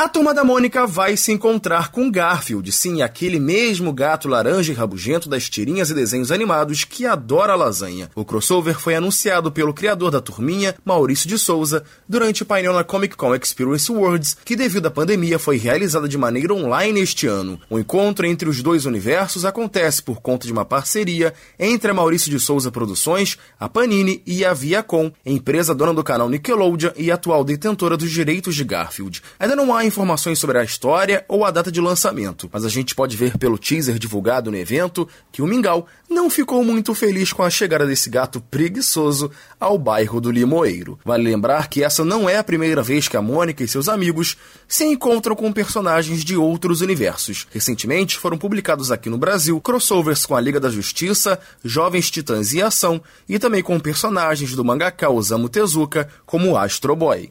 A turma da Mônica vai se encontrar com Garfield, sim, aquele mesmo gato laranja e rabugento das tirinhas e desenhos animados que adora lasanha. O crossover foi anunciado pelo criador da turminha, Maurício de Souza, durante o painel na Comic Con Experience Worlds, que devido à pandemia foi realizada de maneira online este ano. O encontro entre os dois universos acontece por conta de uma parceria entre a Maurício de Souza Produções, a Panini e a Viacom, empresa dona do canal Nickelodeon e atual detentora dos direitos de Garfield. Ainda não há informações sobre a história ou a data de lançamento, mas a gente pode ver pelo teaser divulgado no evento que o Mingau não ficou muito feliz com a chegada desse gato preguiçoso ao bairro do Limoeiro. Vale lembrar que essa não é a primeira vez que a Mônica e seus amigos se encontram com personagens de outros universos. Recentemente foram publicados aqui no Brasil crossovers com a Liga da Justiça, Jovens Titãs e Ação e também com personagens do mangaka Osamu Tezuka, como Astro Boy.